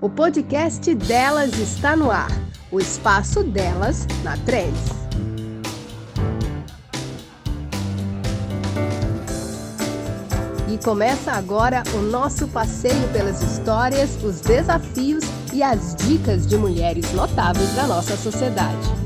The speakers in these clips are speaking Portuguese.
O podcast delas está no ar. O espaço delas na Trends. E começa agora o nosso passeio pelas histórias, os desafios e as dicas de mulheres notáveis da nossa sociedade.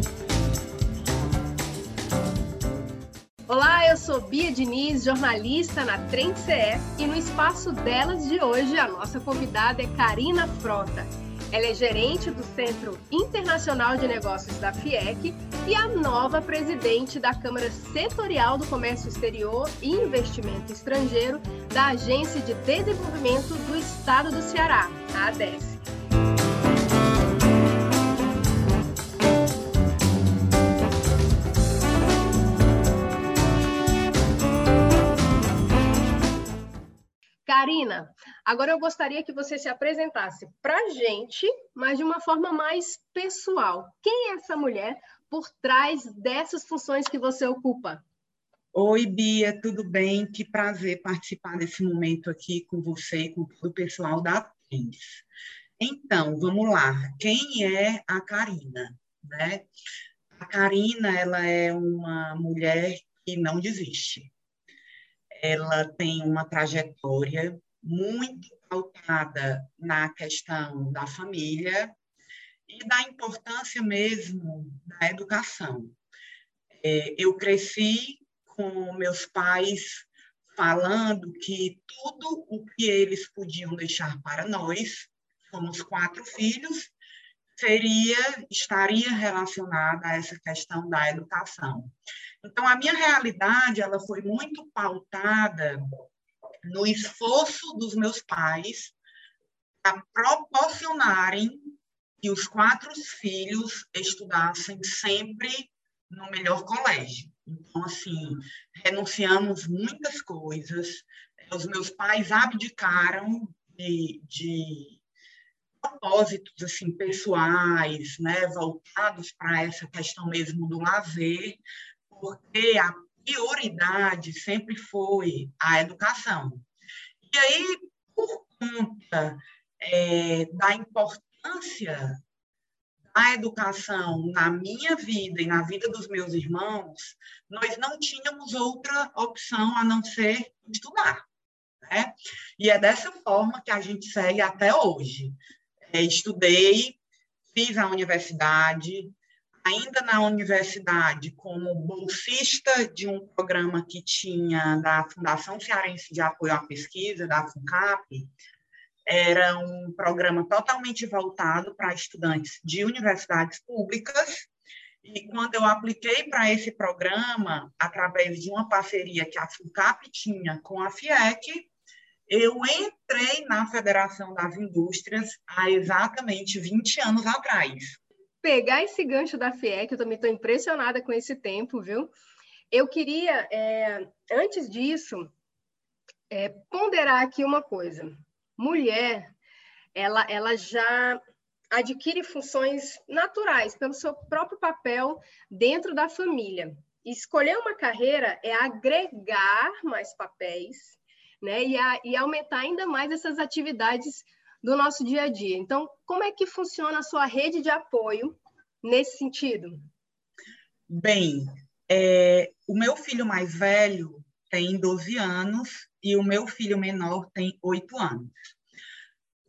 Sou Bia Diniz, jornalista na Trend CE e no espaço delas de hoje a nossa convidada é Karina Frota. Ela é gerente do Centro Internacional de Negócios da FIEC e a nova presidente da Câmara Setorial do Comércio Exterior e Investimento Estrangeiro da Agência de Desenvolvimento do Estado do Ceará, a ADES. Karina, agora eu gostaria que você se apresentasse para a gente, mas de uma forma mais pessoal. Quem é essa mulher por trás dessas funções que você ocupa? Oi, Bia, tudo bem? Que prazer participar desse momento aqui com você e com todo o pessoal da Atens. Então, vamos lá. Quem é a Karina? Né? A Karina, ela é uma mulher que não desiste ela tem uma trajetória muito pautada na questão da família e da importância mesmo da educação. É, eu cresci com meus pais falando que tudo o que eles podiam deixar para nós, somos quatro filhos, seria estaria relacionada a essa questão da educação. Então a minha realidade ela foi muito pautada no esforço dos meus pais a proporcionarem que os quatro filhos estudassem sempre no melhor colégio. Então, assim, renunciamos muitas coisas. Os meus pais abdicaram de, de propósitos assim pessoais, né, voltados para essa questão mesmo do lazer, porque a prioridade sempre foi a educação. E aí, por conta é, da importância da educação na minha vida e na vida dos meus irmãos, nós não tínhamos outra opção a não ser estudar. Né? E é dessa forma que a gente segue até hoje. É, estudei, fiz a universidade, ainda na universidade, como bolsista de um programa que tinha da Fundação Cearense de Apoio à Pesquisa, da FUNCAP, era um programa totalmente voltado para estudantes de universidades públicas. E quando eu apliquei para esse programa, através de uma parceria que a FUNCAP tinha com a FIEC, eu entrei na Federação das Indústrias há exatamente 20 anos atrás. Pegar esse gancho da FIEC, eu também estou impressionada com esse tempo, viu? Eu queria, é, antes disso, é, ponderar aqui uma coisa. Mulher, ela, ela já adquire funções naturais pelo seu próprio papel dentro da família. Escolher uma carreira é agregar mais papéis né? E, a, e aumentar ainda mais essas atividades do nosso dia a dia. Então, como é que funciona a sua rede de apoio nesse sentido? Bem, é, o meu filho mais velho tem 12 anos e o meu filho menor tem 8 anos.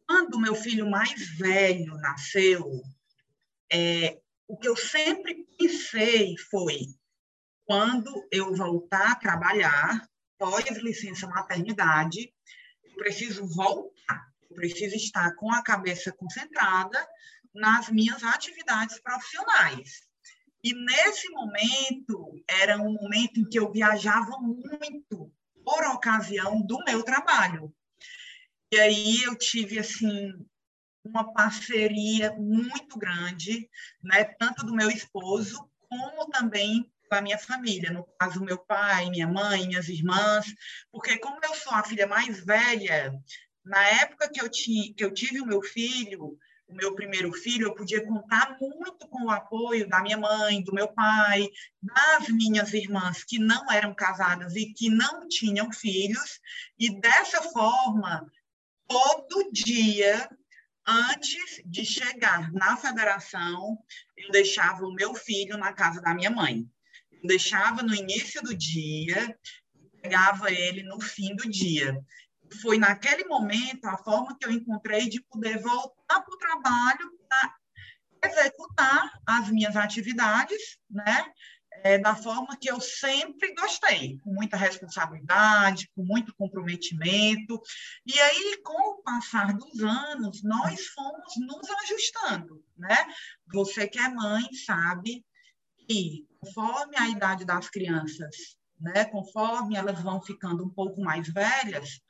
Quando o meu filho mais velho nasceu, é, o que eu sempre pensei foi quando eu voltar a trabalhar, pós-licença maternidade, eu preciso voltar, preciso estar com a cabeça concentrada nas minhas atividades profissionais. E nesse momento, era um momento em que eu viajava muito por ocasião do meu trabalho. E aí eu tive, assim, uma parceria muito grande, né, tanto do meu esposo, como também a minha família, no caso, meu pai, minha mãe, minhas irmãs, porque como eu sou a filha mais velha, na época que eu, tinha, que eu tive o meu filho, o meu primeiro filho, eu podia contar muito com o apoio da minha mãe, do meu pai, das minhas irmãs que não eram casadas e que não tinham filhos, e dessa forma, todo dia, antes de chegar na federação, eu deixava o meu filho na casa da minha mãe. Eu deixava no início do dia, pegava ele no fim do dia foi naquele momento a forma que eu encontrei de poder voltar para o trabalho para executar as minhas atividades, né? É, da forma que eu sempre gostei, com muita responsabilidade, com muito comprometimento. E aí, com o passar dos anos, nós fomos nos ajustando, né? Você que é mãe sabe que, conforme a idade das crianças, né, conforme elas vão ficando um pouco mais velhas,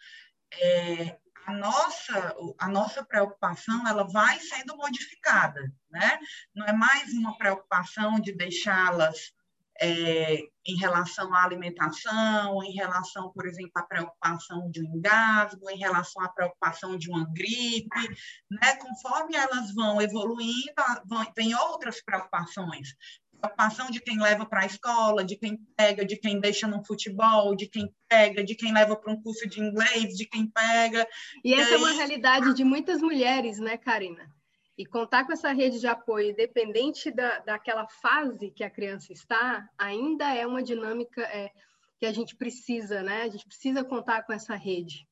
é, a nossa, a nossa preocupação ela vai sendo modificada, né? Não é mais uma preocupação de deixá-las é, em relação à alimentação, em relação, por exemplo, à preocupação de um engasgo, em relação à preocupação de uma gripe, né? Conforme elas vão evoluindo, vão, tem outras preocupações preocupação de quem leva para a escola, de quem pega, de quem deixa no futebol, de quem pega, de quem leva para um curso de inglês, de quem pega. E, e essa aí... é uma realidade de muitas mulheres, né, Karina? E contar com essa rede de apoio, independente da, daquela fase que a criança está, ainda é uma dinâmica é, que a gente precisa, né? A gente precisa contar com essa rede.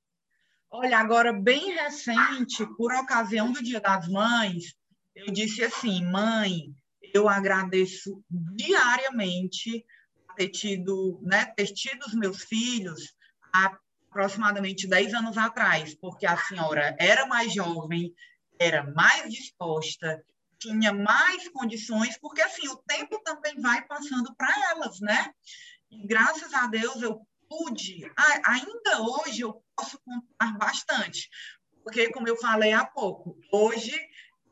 Olha, agora, bem recente, por ocasião do Dia das Mães, eu disse assim, mãe, eu agradeço diariamente ter tido, né, ter tido os meus filhos há aproximadamente 10 anos atrás, porque a senhora era mais jovem, era mais disposta, tinha mais condições, porque assim, o tempo também vai passando para elas, né? E graças a Deus eu pude, ainda hoje eu posso contar bastante, porque como eu falei há pouco, hoje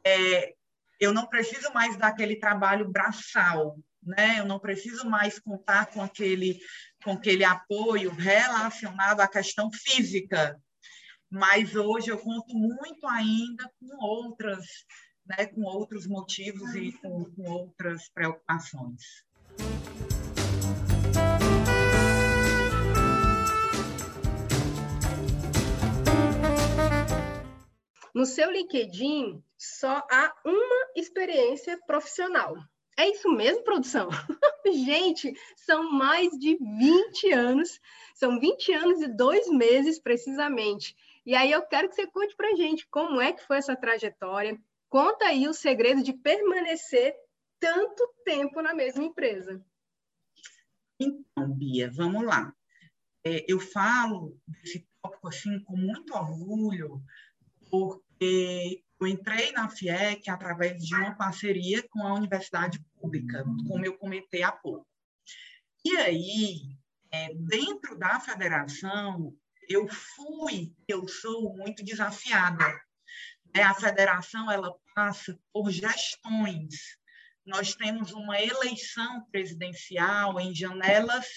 é, eu não preciso mais daquele trabalho braçal, né? Eu não preciso mais contar com aquele com aquele apoio relacionado à questão física. Mas hoje eu conto muito ainda com outras, né, com outros motivos e com, com outras preocupações. No seu LinkedIn, só há uma experiência profissional. É isso mesmo, produção? Gente, são mais de 20 anos, são 20 anos e dois meses precisamente. E aí eu quero que você conte para gente como é que foi essa trajetória. Conta aí o segredo de permanecer tanto tempo na mesma empresa. Então, Bia, vamos lá. É, eu falo desse tópico assim com muito orgulho, porque eu entrei na FIEC através de uma parceria com a universidade pública, como eu comentei há pouco. E aí, é, dentro da federação, eu fui, eu sou muito desafiada. É, a federação ela passa por gestões. Nós temos uma eleição presidencial em janelas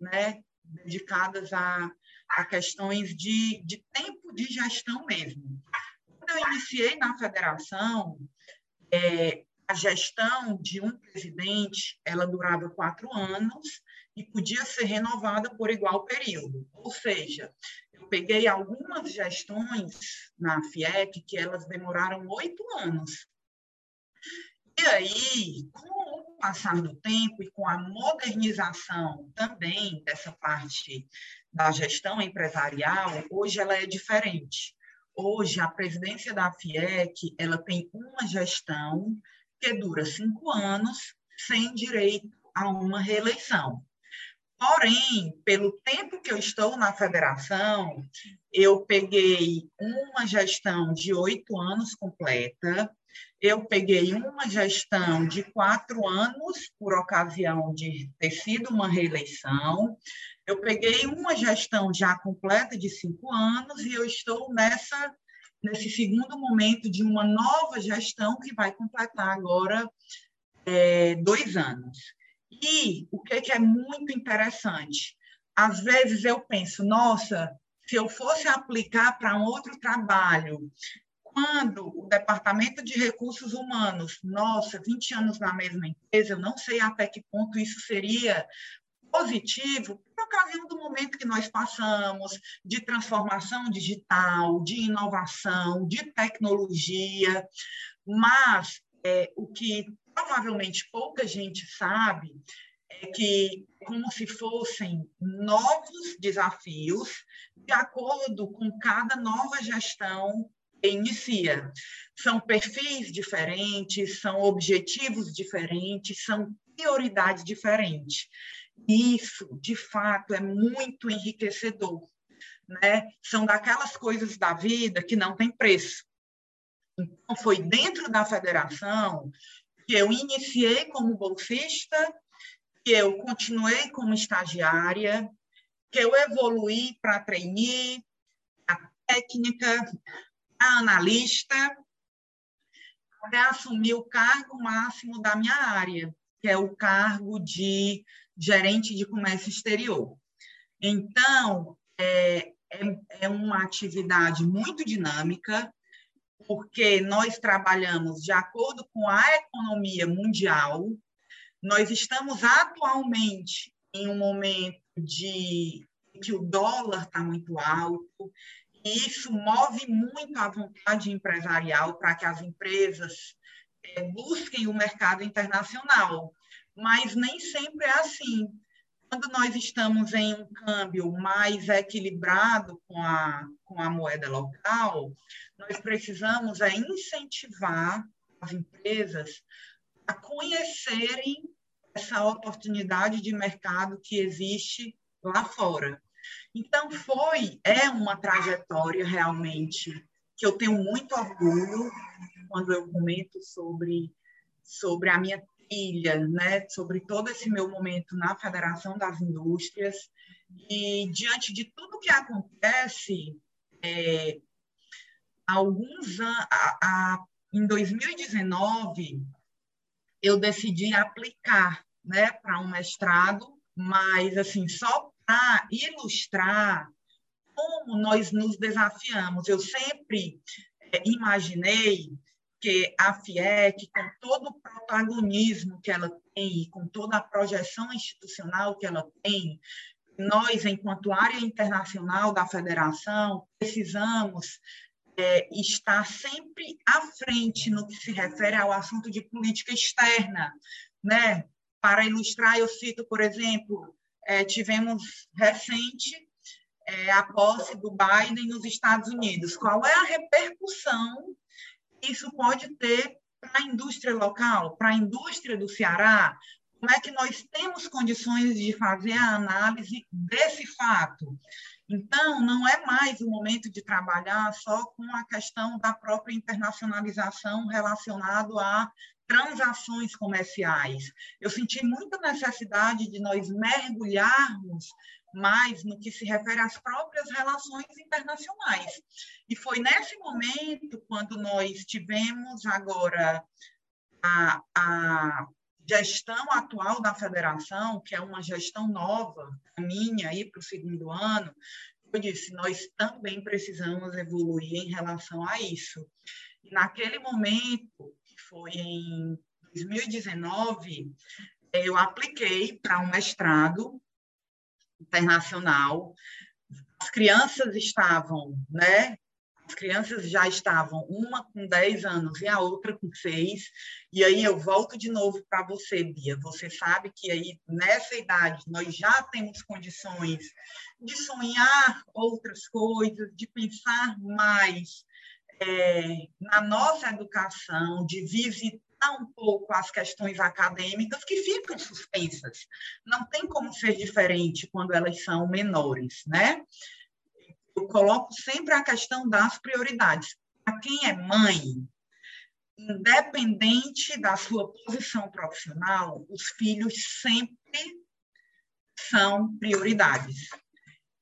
né, dedicadas a, a questões de, de tempo de gestão mesmo quando eu iniciei na federação, é, a gestão de um presidente ela durava quatro anos e podia ser renovada por igual período. Ou seja, eu peguei algumas gestões na FIEC que elas demoraram oito anos. E aí, com o passar do tempo e com a modernização também dessa parte da gestão empresarial, hoje ela é diferente. Hoje, a presidência da FIEC ela tem uma gestão que dura cinco anos, sem direito a uma reeleição. Porém, pelo tempo que eu estou na federação, eu peguei uma gestão de oito anos completa, eu peguei uma gestão de quatro anos, por ocasião de ter sido uma reeleição, eu peguei uma gestão já completa de cinco anos e eu estou nessa nesse segundo momento de uma nova gestão que vai completar agora é, dois anos. E o que, que é muito interessante? Às vezes eu penso, nossa, se eu fosse aplicar para um outro trabalho, quando o Departamento de Recursos Humanos, nossa, 20 anos na mesma empresa, eu não sei até que ponto isso seria positivo por ocasião do momento que nós passamos de transformação digital, de inovação, de tecnologia, mas é, o que provavelmente pouca gente sabe é que como se fossem novos desafios de acordo com cada nova gestão que inicia. São perfis diferentes, são objetivos diferentes, são prioridades diferentes. Isso, de fato, é muito enriquecedor. Né? São daquelas coisas da vida que não tem preço. Então, foi dentro da federação que eu iniciei como bolsista, que eu continuei como estagiária, que eu evoluí para trainee, a técnica, a analista, até assumir o cargo máximo da minha área, que é o cargo de gerente de comércio exterior. Então, é, é, é uma atividade muito dinâmica, porque nós trabalhamos de acordo com a economia mundial, nós estamos atualmente em um momento de que o dólar está muito alto, e isso move muito a vontade empresarial para que as empresas é, busquem o mercado internacional mas nem sempre é assim. Quando nós estamos em um câmbio mais equilibrado com a, com a moeda local, nós precisamos é incentivar as empresas a conhecerem essa oportunidade de mercado que existe lá fora. Então, foi, é uma trajetória realmente que eu tenho muito orgulho quando eu comento sobre, sobre a minha ilha, né, sobre todo esse meu momento na Federação das Indústrias. E diante de tudo que acontece, é, alguns anos, em 2019, eu decidi aplicar né, para um mestrado, mas assim só para ilustrar como nós nos desafiamos. Eu sempre é, imaginei que a FIEC, com todo o protagonismo que ela tem, com toda a projeção institucional que ela tem, nós, enquanto área internacional da federação, precisamos é, estar sempre à frente no que se refere ao assunto de política externa. Né? Para ilustrar, eu cito, por exemplo, é, tivemos recente é, a posse do Biden nos Estados Unidos. Qual é a repercussão isso pode ter para a indústria local, para a indústria do Ceará? Como é que nós temos condições de fazer a análise desse fato? Então, não é mais o momento de trabalhar só com a questão da própria internacionalização relacionado a transações comerciais. Eu senti muita necessidade de nós mergulharmos mais no que se refere às próprias relações internacionais. E foi nesse momento, quando nós tivemos agora a, a gestão atual da federação, que é uma gestão nova, minha, aí para o segundo ano, eu disse, nós também precisamos evoluir em relação a isso. E naquele momento, que foi em 2019, eu apliquei para um mestrado internacional. As crianças estavam, né? As crianças já estavam, uma com 10 anos e a outra com 6. E aí eu volto de novo para você, Bia. Você sabe que aí nessa idade nós já temos condições de sonhar outras coisas, de pensar mais é, na nossa educação, de visitar um pouco as questões acadêmicas que ficam suspensas. Não tem como ser diferente quando elas são menores, né? Eu coloco sempre a questão das prioridades. Para quem é mãe, independente da sua posição profissional, os filhos sempre são prioridades.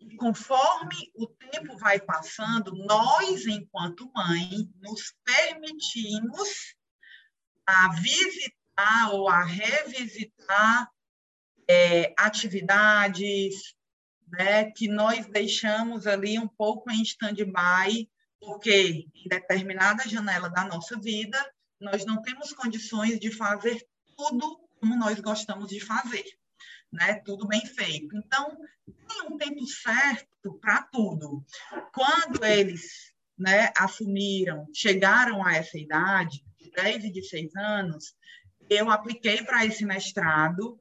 E conforme o tempo vai passando, nós, enquanto mãe, nos permitimos a visitar ou a revisitar é, atividades né, que nós deixamos ali um pouco em stand-by porque em determinada janela da nossa vida, nós não temos condições de fazer tudo como nós gostamos de fazer, né? Tudo bem feito. Então, tem um tempo certo para tudo. Quando eles, né, assumiram, chegaram a essa idade, de 10 e de 6 anos, eu apliquei para esse mestrado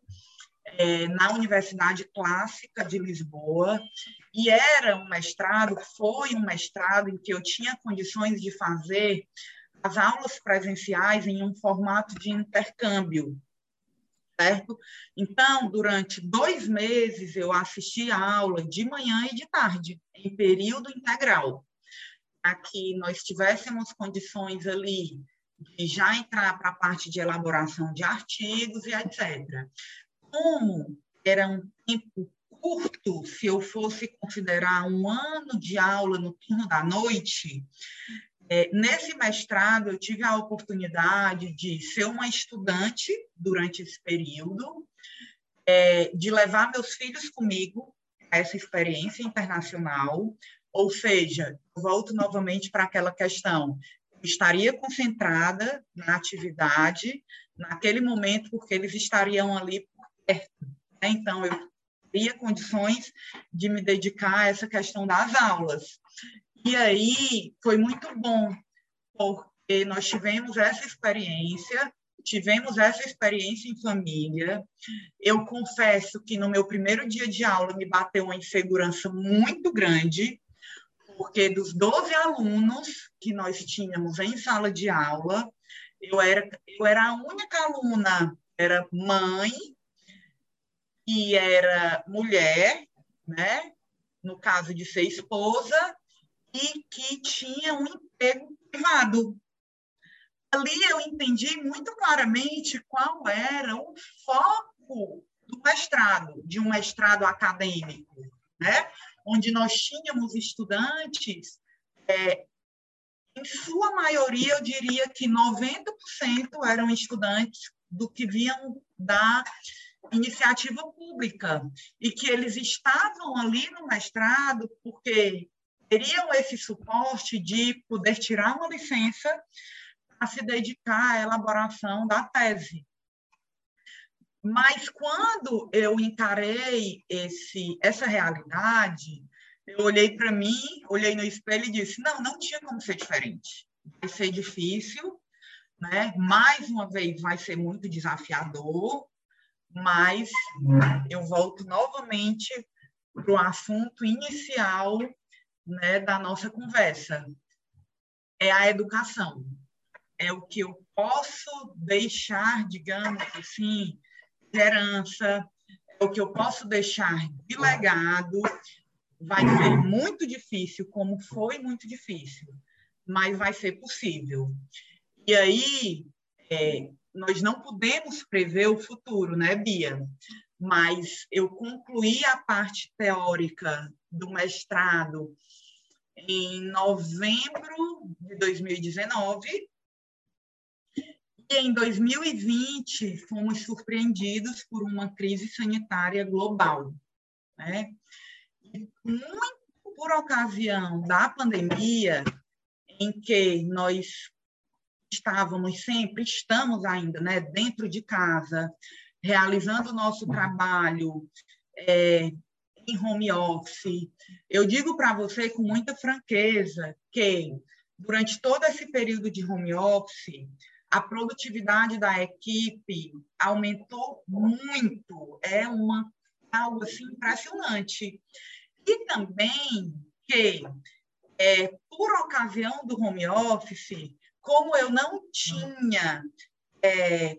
é, na Universidade Clássica de Lisboa, e era um mestrado, foi um mestrado em que eu tinha condições de fazer as aulas presenciais em um formato de intercâmbio, certo? Então, durante dois meses, eu assisti a aula de manhã e de tarde, em período integral, para que nós tivéssemos condições ali de já entrar para a parte de elaboração de artigos e etc. Como era um tempo curto, se eu fosse considerar um ano de aula no turno da noite, é, nesse mestrado, eu tive a oportunidade de ser uma estudante durante esse período, é, de levar meus filhos comigo a essa experiência internacional, ou seja, volto novamente para aquela questão, estaria concentrada na atividade naquele momento, porque eles estariam ali por perto. Né? Então, eu teria condições de me dedicar a essa questão das aulas. E aí foi muito bom, porque nós tivemos essa experiência, tivemos essa experiência em família. Eu confesso que no meu primeiro dia de aula me bateu uma insegurança muito grande, porque dos 12 alunos que nós tínhamos em sala de aula, eu era, eu era a única aluna, era mãe e era mulher, né? no caso de ser esposa, e que tinha um emprego privado. Ali eu entendi muito claramente qual era o foco do mestrado, de um mestrado acadêmico, né? Onde nós tínhamos estudantes, é, em sua maioria, eu diria que 90% eram estudantes do que vinham da iniciativa pública, e que eles estavam ali no mestrado porque teriam esse suporte de poder tirar uma licença para se dedicar à elaboração da tese. Mas quando eu encarei esse, essa realidade, eu olhei para mim, olhei no espelho e disse: não, não tinha como ser diferente. Vai ser difícil, né? mais uma vez vai ser muito desafiador, mas eu volto novamente para o assunto inicial né, da nossa conversa. É a educação. É o que eu posso deixar, digamos assim, herança, é o que eu posso deixar de legado. Vai ser muito difícil, como foi muito difícil, mas vai ser possível. E aí, é, nós não podemos prever o futuro, né, Bia? Mas eu concluí a parte teórica do mestrado em novembro de 2019. Em 2020 fomos surpreendidos por uma crise sanitária global. Né? Muito por ocasião da pandemia, em que nós estávamos sempre, estamos ainda, né, dentro de casa, realizando o nosso trabalho é, em home office. Eu digo para você com muita franqueza que, durante todo esse período de home office, a produtividade da equipe aumentou muito. É uma algo assim impressionante. E também que, é, por ocasião do home office, como eu não tinha é,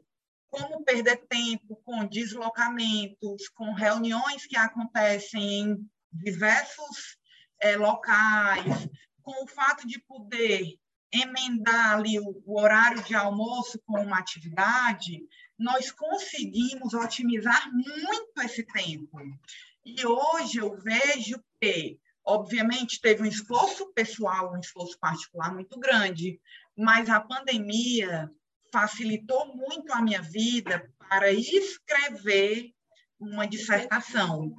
como perder tempo com deslocamentos, com reuniões que acontecem em diversos é, locais, com o fato de poder emendar ali o, o horário de almoço com uma atividade, nós conseguimos otimizar muito esse tempo. E hoje eu vejo que, obviamente, teve um esforço pessoal, um esforço particular muito grande, mas a pandemia facilitou muito a minha vida para escrever uma dissertação,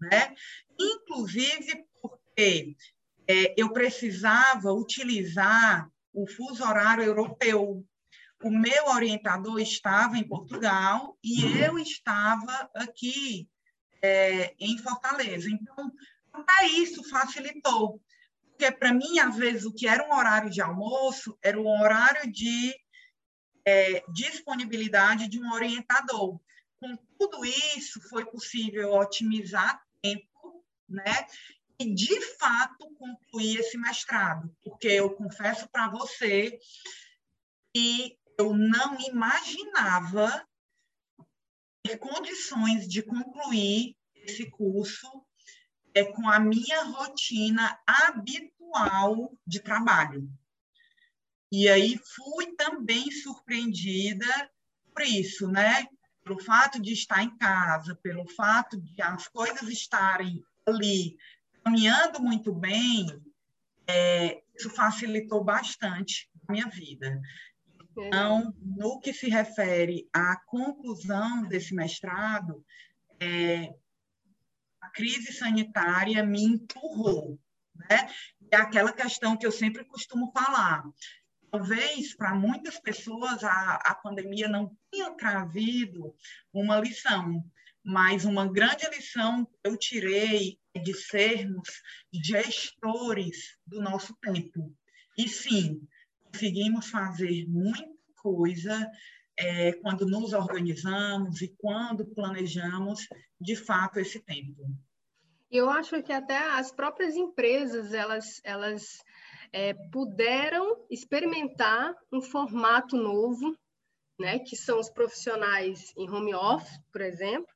né? Inclusive porque é, eu precisava utilizar o fuso horário europeu. O meu orientador estava em Portugal e eu estava aqui é, em Fortaleza. Então, até isso facilitou. Porque, para mim, às vezes, o que era um horário de almoço era um horário de é, disponibilidade de um orientador. Com tudo isso, foi possível otimizar tempo, né? E, de fato, concluir esse mestrado, porque eu confesso para você que eu não imaginava ter condições de concluir esse curso é, com a minha rotina habitual de trabalho. E aí fui também surpreendida por isso, né? Pelo fato de estar em casa, pelo fato de as coisas estarem ali caminhando muito bem, é, isso facilitou bastante a minha vida. Então, no que se refere à conclusão desse mestrado, é, a crise sanitária me empurrou, né? É aquela questão que eu sempre costumo falar talvez para muitas pessoas a, a pandemia não tenha trazido uma lição, mas uma grande lição que eu tirei é de sermos gestores do nosso tempo. E sim, conseguimos fazer muita coisa é, quando nos organizamos e quando planejamos de fato esse tempo. Eu acho que até as próprias empresas elas elas é, puderam experimentar um formato novo, né, que são os profissionais em home office, por exemplo,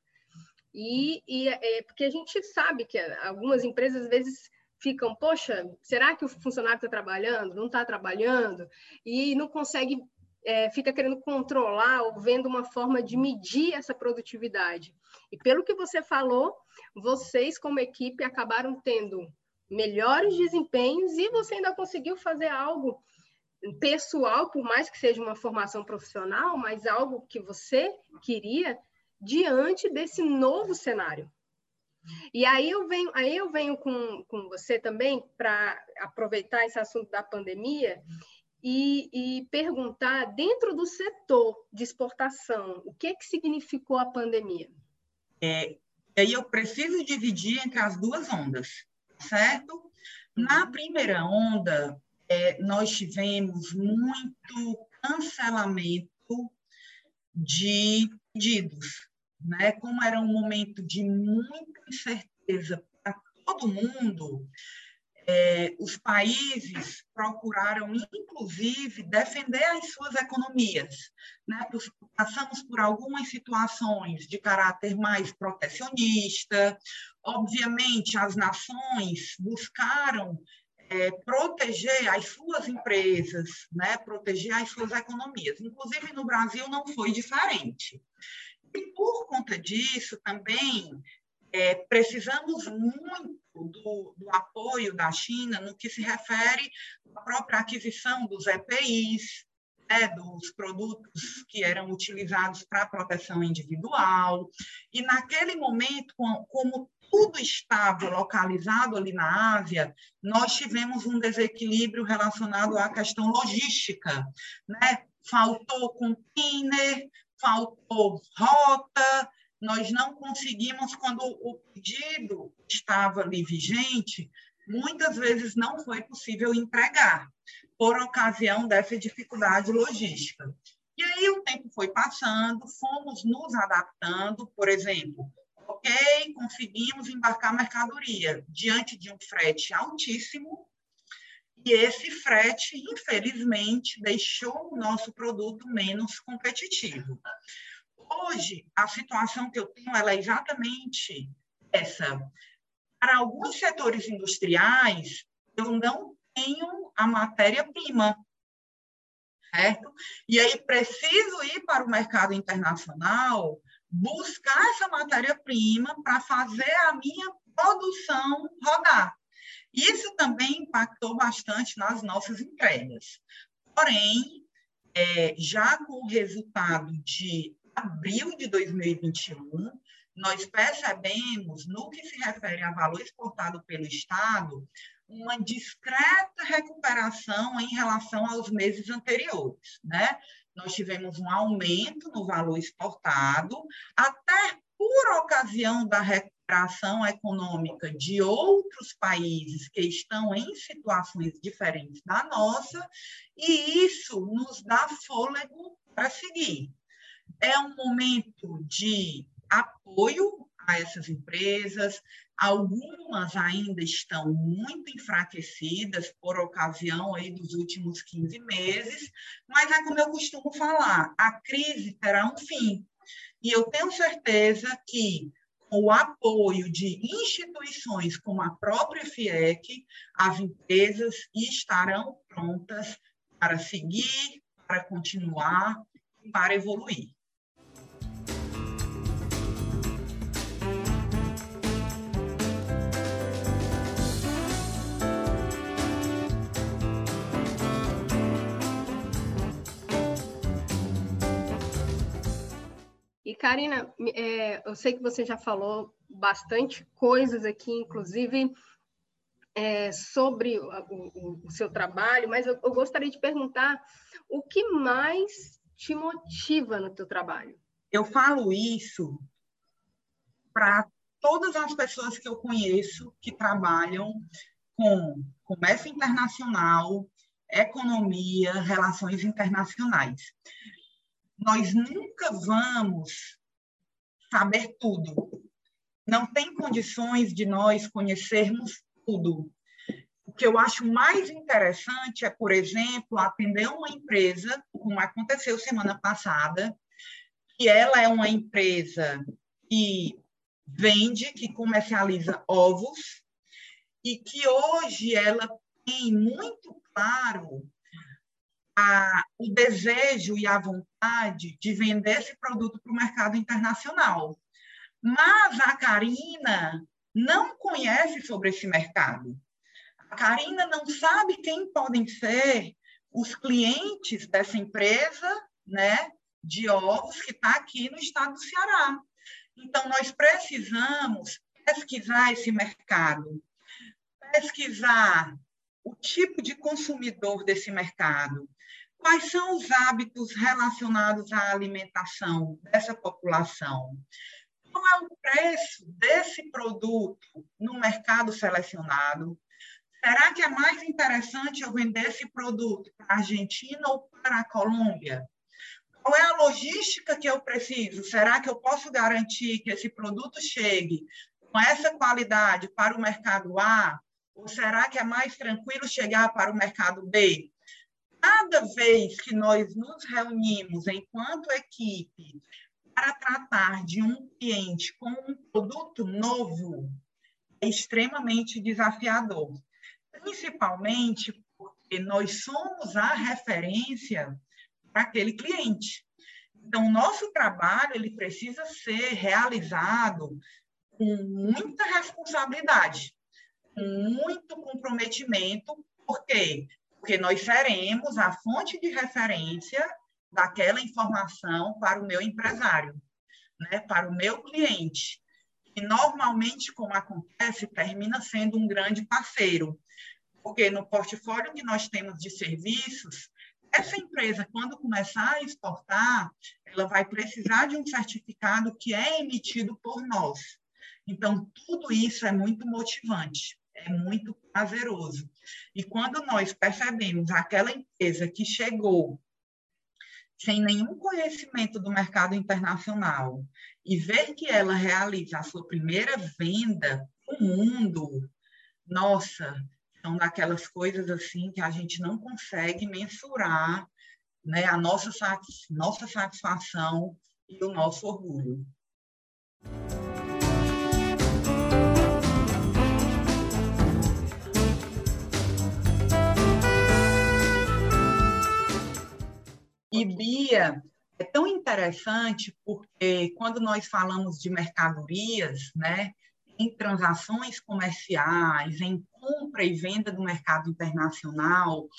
e, e é, porque a gente sabe que algumas empresas às vezes ficam, poxa, será que o funcionário está trabalhando? Não está trabalhando? E não consegue, é, fica querendo controlar ou vendo uma forma de medir essa produtividade. E pelo que você falou, vocês como equipe acabaram tendo melhores desempenhos e você ainda conseguiu fazer algo pessoal, por mais que seja uma formação profissional, mas algo que você queria diante desse novo cenário. E aí eu venho, aí eu venho com, com você também para aproveitar esse assunto da pandemia e, e, perguntar dentro do setor de exportação, o que que significou a pandemia? É, aí eu preciso dividir entre as duas ondas certo? Na primeira onda, é, nós tivemos muito cancelamento de pedidos, né? Como era um momento de muita incerteza para todo mundo, é, os países procuraram, inclusive, defender as suas economias. Né? Passamos por algumas situações de caráter mais protecionista. Obviamente, as nações buscaram é, proteger as suas empresas, né? proteger as suas economias. Inclusive, no Brasil não foi diferente. E, por conta disso, também é, precisamos muito do, do, apoio da China no que se refere à própria aquisição dos EPIs, né, dos produtos que eram utilizados para proteção individual. E, naquele momento, como tudo estava localizado ali na Ásia, nós tivemos um desequilíbrio relacionado à questão logística. Né? Faltou container, faltou rota, nós não conseguimos, quando o pedido estava ali vigente, muitas vezes não foi possível entregar, por ocasião dessa dificuldade logística. E aí o tempo foi passando, fomos nos adaptando, por exemplo, ok, conseguimos embarcar mercadoria diante de um frete altíssimo, e esse frete, infelizmente, deixou o nosso produto menos competitivo. Hoje, a situação que eu tenho é exatamente essa. Para alguns setores industriais, eu não tenho a matéria-prima, certo? E aí preciso ir para o mercado internacional buscar essa matéria-prima para fazer a minha produção rodar. Isso também impactou bastante nas nossas entregas. Porém, é, já com o resultado de abril de 2021, nós percebemos, no que se refere a valor exportado pelo Estado, uma discreta recuperação em relação aos meses anteriores, né? Nós tivemos um aumento no valor exportado, até por ocasião da recuperação econômica de outros países que estão em situações diferentes da nossa, e isso nos dá fôlego para seguir. É um momento de apoio a essas empresas, algumas ainda estão muito enfraquecidas por ocasião aí dos últimos 15 meses, mas é como eu costumo falar, a crise terá um fim. E eu tenho certeza que o apoio de instituições como a própria FIEC, as empresas estarão prontas para seguir, para continuar e para evoluir. E, Karina, é, eu sei que você já falou bastante coisas aqui, inclusive é, sobre o, o, o, seu trabalho, mas eu, eu, gostaria de perguntar o que mais te motiva no teu trabalho? Eu falo isso para todas as pessoas que eu conheço que trabalham com comércio internacional, economia, relações internacionais nós nunca vamos saber tudo. Não tem condições de nós conhecermos tudo. O que eu acho mais interessante é, por exemplo, atender uma empresa, como aconteceu semana passada, que ela é uma empresa que vende, que comercializa ovos, e que hoje ela tem muito claro a, o desejo e a vontade de vender esse produto para o mercado internacional. Mas a Karina não conhece sobre esse mercado. A Karina não sabe quem podem ser os clientes dessa empresa, né, de ovos que está aqui no estado do Ceará. Então, nós precisamos pesquisar esse mercado, pesquisar o tipo de consumidor desse mercado, Quais são os hábitos relacionados à alimentação dessa população? Qual é o preço desse produto no mercado selecionado? Será que é mais interessante eu vender esse produto para a Argentina ou para a Colômbia? Qual é a logística que eu preciso? Será que eu posso garantir que esse produto chegue com essa qualidade para o mercado A? Ou será que é mais tranquilo chegar para o mercado B? cada vez que nós nos reunimos enquanto equipe para tratar de um cliente com um produto novo, é extremamente desafiador, principalmente porque nós somos a referência para aquele cliente. Então, o nosso trabalho ele precisa ser realizado com muita responsabilidade, com muito comprometimento, porque porque nós seremos a fonte de referência daquela informação para o meu empresário, né, para o meu cliente. E normalmente, como acontece, termina sendo um grande parceiro, porque no portfólio que nós temos de serviços, essa empresa, quando começar a exportar, ela vai precisar de um certificado que é emitido por nós. Então, tudo isso é muito motivante é muito prazeroso. E quando nós percebemos aquela empresa que chegou sem nenhum conhecimento do mercado internacional e ver que ela realiza a sua primeira venda no mundo, nossa, são daquelas coisas assim que a gente não consegue mensurar né, a nossa, nossa satisfação e o nosso orgulho. E Bia é tão interessante porque quando nós falamos de mercadorias, né, em transações comerciais, em compra e venda do mercado internacional,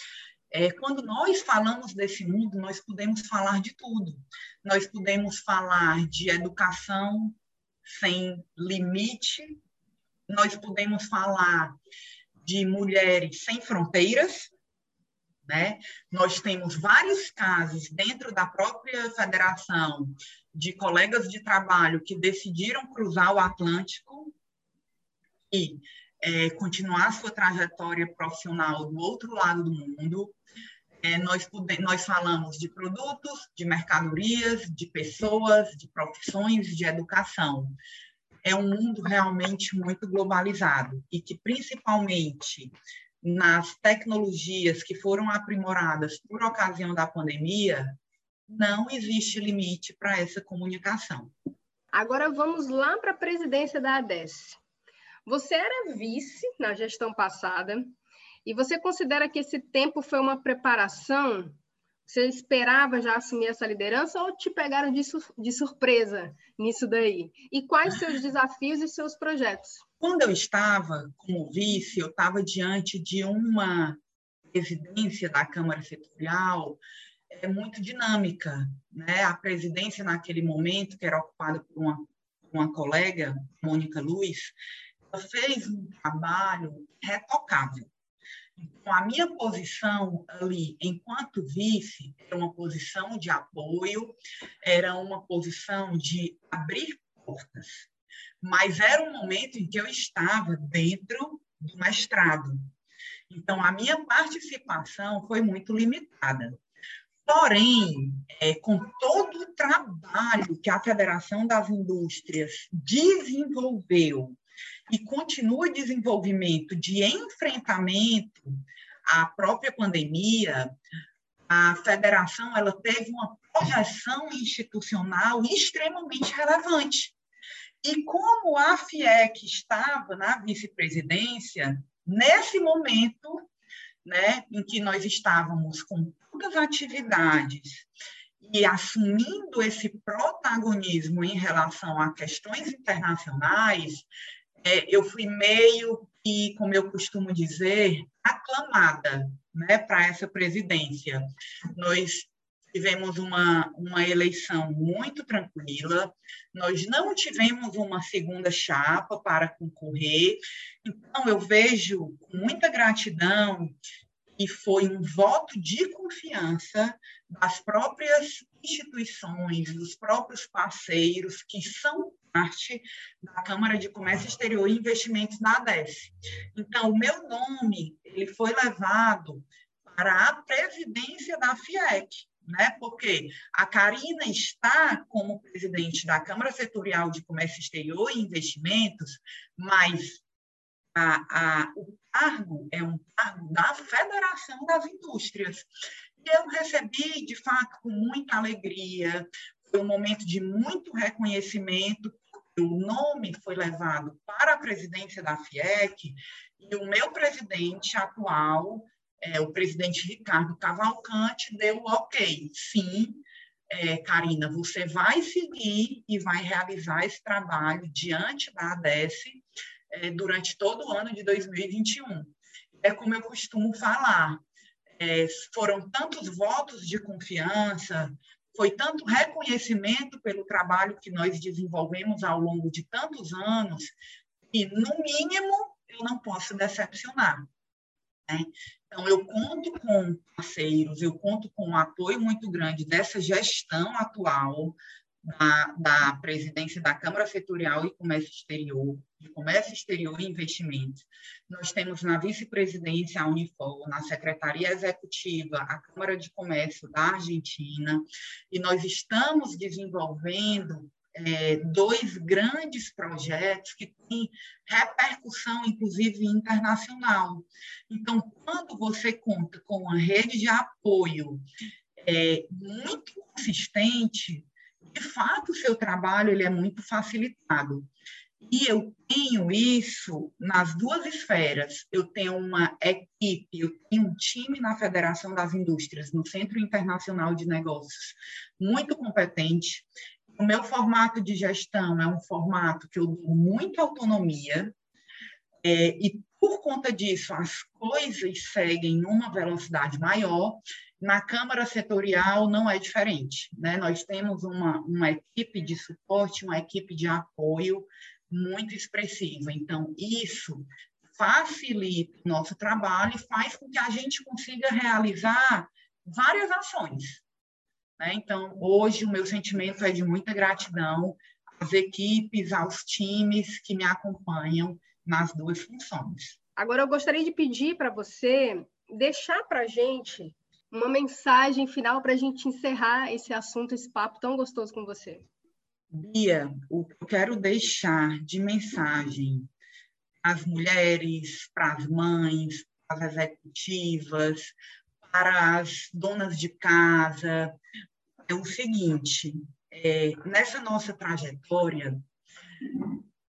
é, quando nós falamos desse mundo, nós podemos falar de tudo. Nós podemos falar de educação sem limite, nós podemos falar de Mulheres Sem Fronteiras, né? Nós temos vários casos dentro da própria federação de colegas de trabalho que decidiram cruzar o Atlântico e é, continuar sua trajetória profissional do outro lado do mundo. É, nós, nós falamos de produtos, de mercadorias, de pessoas, de profissões, de educação. É um mundo realmente muito globalizado e que, principalmente nas tecnologias que foram aprimoradas por ocasião da pandemia, não existe limite para essa comunicação. Agora vamos lá para a presidência da ADES. Você era vice na gestão passada e você considera que esse tempo foi uma preparação? Você esperava já assumir essa liderança ou te pegaram de, de surpresa nisso daí? E quais seus desafios e seus projetos? Quando eu estava como vice, eu estava diante de uma presidência da Câmara Setorial é muito dinâmica, né? A presidência naquele momento, que era ocupada por uma, uma colega, Mônica Luiz, ela fez um trabalho retocável. Então, a minha posição ali, enquanto vice, era uma posição de apoio, era uma posição de abrir portas mas era um momento em que eu estava dentro do mestrado. Então, a minha participação foi muito limitada. Porém, é, com todo o trabalho que a Federação das Indústrias desenvolveu e continua desenvolvimento de enfrentamento à própria pandemia, a federação ela teve uma projeção institucional extremamente relevante. E como a FIEC estava na vice-presidência, nesse momento né, em que nós estávamos com todas as atividades e assumindo esse protagonismo em relação a questões internacionais, é, eu fui meio que, como eu costumo dizer, aclamada né, para essa presidência. Nós tivemos uma, uma eleição muito tranquila, nós não tivemos uma segunda chapa para concorrer, então eu vejo com muita gratidão que foi um voto de confiança das próprias instituições, dos próprios parceiros que são parte da Câmara de Comércio Exterior e Investimentos da ADES. Então, o meu nome ele foi levado para a presidência da FIEC, né? porque a Karina está como presidente da Câmara Setorial de Comércio Exterior e Investimentos, mas a, a, o cargo é um cargo da Federação das Indústrias. E eu recebi, de fato, com muita alegria, foi um momento de muito reconhecimento, o nome foi levado para a presidência da FIEC, e o meu presidente atual é, o presidente Ricardo Cavalcante deu ok. Sim, é, Karina, você vai seguir e vai realizar esse trabalho diante da ADES é, durante todo o ano de 2021. É como eu costumo falar, é, foram tantos votos de confiança, foi tanto reconhecimento pelo trabalho que nós desenvolvemos ao longo de tantos anos, que, no mínimo, eu não posso decepcionar. Né? Então, eu conto com parceiros, eu conto com um apoio muito grande dessa gestão atual da, da presidência da Câmara Setorial e Comércio Exterior, de Comércio Exterior e Investimentos. Nós temos na vice-presidência a Unifor, na Secretaria Executiva a Câmara de Comércio da Argentina, e nós estamos desenvolvendo é, dois grandes projetos que têm repercussão, inclusive, internacional. Então, quando você conta com uma rede de apoio é, muito consistente, de fato, o seu trabalho ele é muito facilitado. E eu tenho isso nas duas esferas. Eu tenho uma equipe, eu tenho um time na Federação das Indústrias, no Centro Internacional de Negócios, muito competente. O meu formato de gestão é um formato que eu dou muita autonomia, é, e por conta disso as coisas seguem numa velocidade maior. Na Câmara Setorial não é diferente. Né? Nós temos uma, uma equipe de suporte, uma equipe de apoio muito expressiva. Então, isso facilita o nosso trabalho e faz com que a gente consiga realizar várias ações. Né? Então, hoje, o meu sentimento é de muita gratidão às equipes, aos times que me acompanham nas duas funções. Agora, eu gostaria de pedir para você deixar para a gente uma mensagem final para a gente encerrar esse assunto, esse papo tão gostoso com você. Bia, o que eu quero deixar de mensagem às mulheres, para as mães, para as executivas, para as donas de casa, é o seguinte: é, nessa nossa trajetória,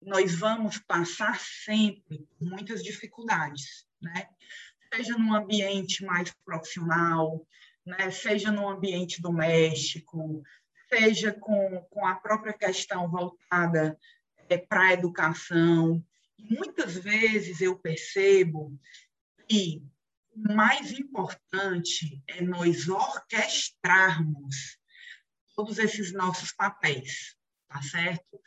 nós vamos passar sempre por muitas dificuldades, né? Seja num ambiente mais profissional, né? seja num ambiente doméstico, seja com, com a própria questão voltada é, para a educação. Muitas vezes eu percebo que o mais importante é nós orquestrarmos todos esses nossos papéis, tá certo?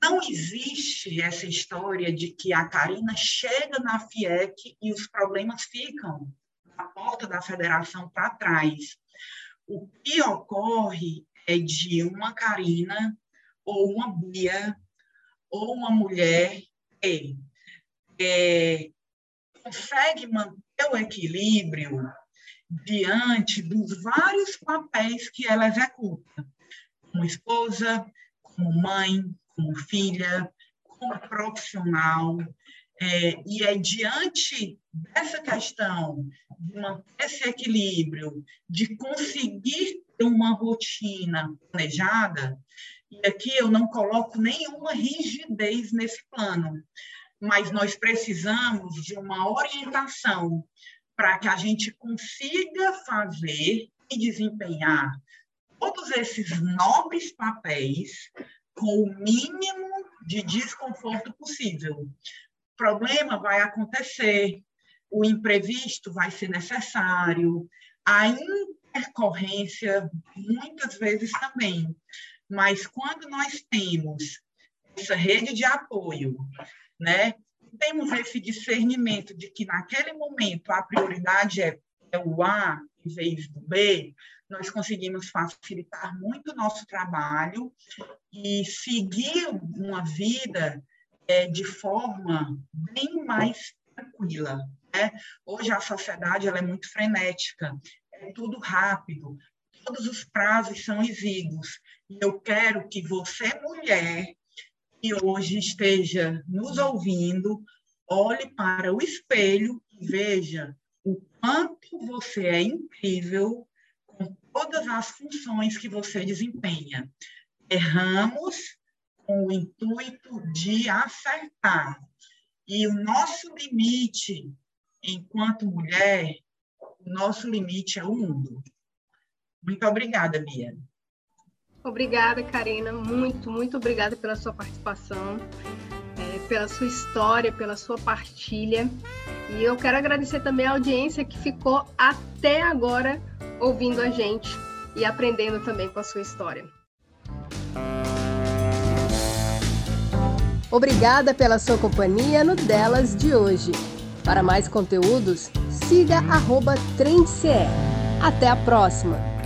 Não existe essa história de que a Karina chega na FIEC e os problemas ficam na porta da federação para trás. O que ocorre é de uma Karina ou uma Bia ou uma mulher que é, consegue manter o equilíbrio diante dos vários papéis que ela executa, como esposa, como mãe, como filha, como profissional. É, e é diante dessa questão de manter esse equilíbrio, de conseguir ter uma rotina planejada, e aqui eu não coloco nenhuma rigidez nesse plano, mas nós precisamos de uma orientação para que a gente consiga fazer e desempenhar todos esses nobres papéis com o mínimo de desconforto possível. O problema vai acontecer, o imprevisto vai ser necessário, a intercorrência muitas vezes também. Mas quando nós temos essa rede de apoio, né, temos esse discernimento de que naquele momento a prioridade é, é o A vez do B, nós conseguimos facilitar muito o nosso trabalho e seguir uma vida é, de forma bem mais tranquila. Né? Hoje a sociedade ela é muito frenética, é tudo rápido, todos os prazos são exíguos. E eu quero que você, mulher, que hoje esteja nos ouvindo, olhe para o espelho e veja quanto você é incrível com todas as funções que você desempenha. Erramos com o intuito de acertar. E o nosso limite, enquanto mulher, o nosso limite é o mundo. Muito obrigada, Bia. Obrigada, Karina. Muito, muito obrigada pela sua participação, pela sua história, pela sua partilha. E eu quero agradecer também a audiência que ficou até agora ouvindo a gente e aprendendo também com a sua história. Obrigada pela sua companhia no Delas de hoje. Para mais conteúdos, siga arroba Trendce. Até a próxima!